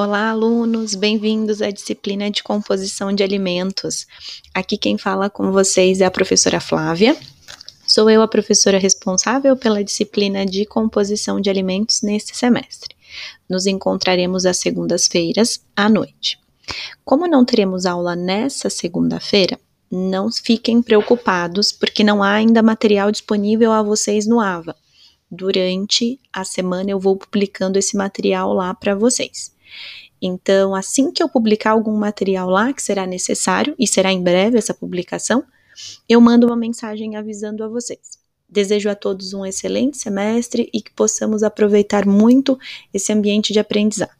Olá, alunos, bem-vindos à disciplina de composição de alimentos. Aqui quem fala com vocês é a professora Flávia. Sou eu a professora responsável pela disciplina de composição de alimentos neste semestre. Nos encontraremos às segundas-feiras à noite. Como não teremos aula nessa segunda-feira, não fiquem preocupados, porque não há ainda material disponível a vocês no AVA. Durante a semana eu vou publicando esse material lá para vocês. Então, assim que eu publicar algum material lá que será necessário, e será em breve essa publicação, eu mando uma mensagem avisando a vocês. Desejo a todos um excelente semestre e que possamos aproveitar muito esse ambiente de aprendizado.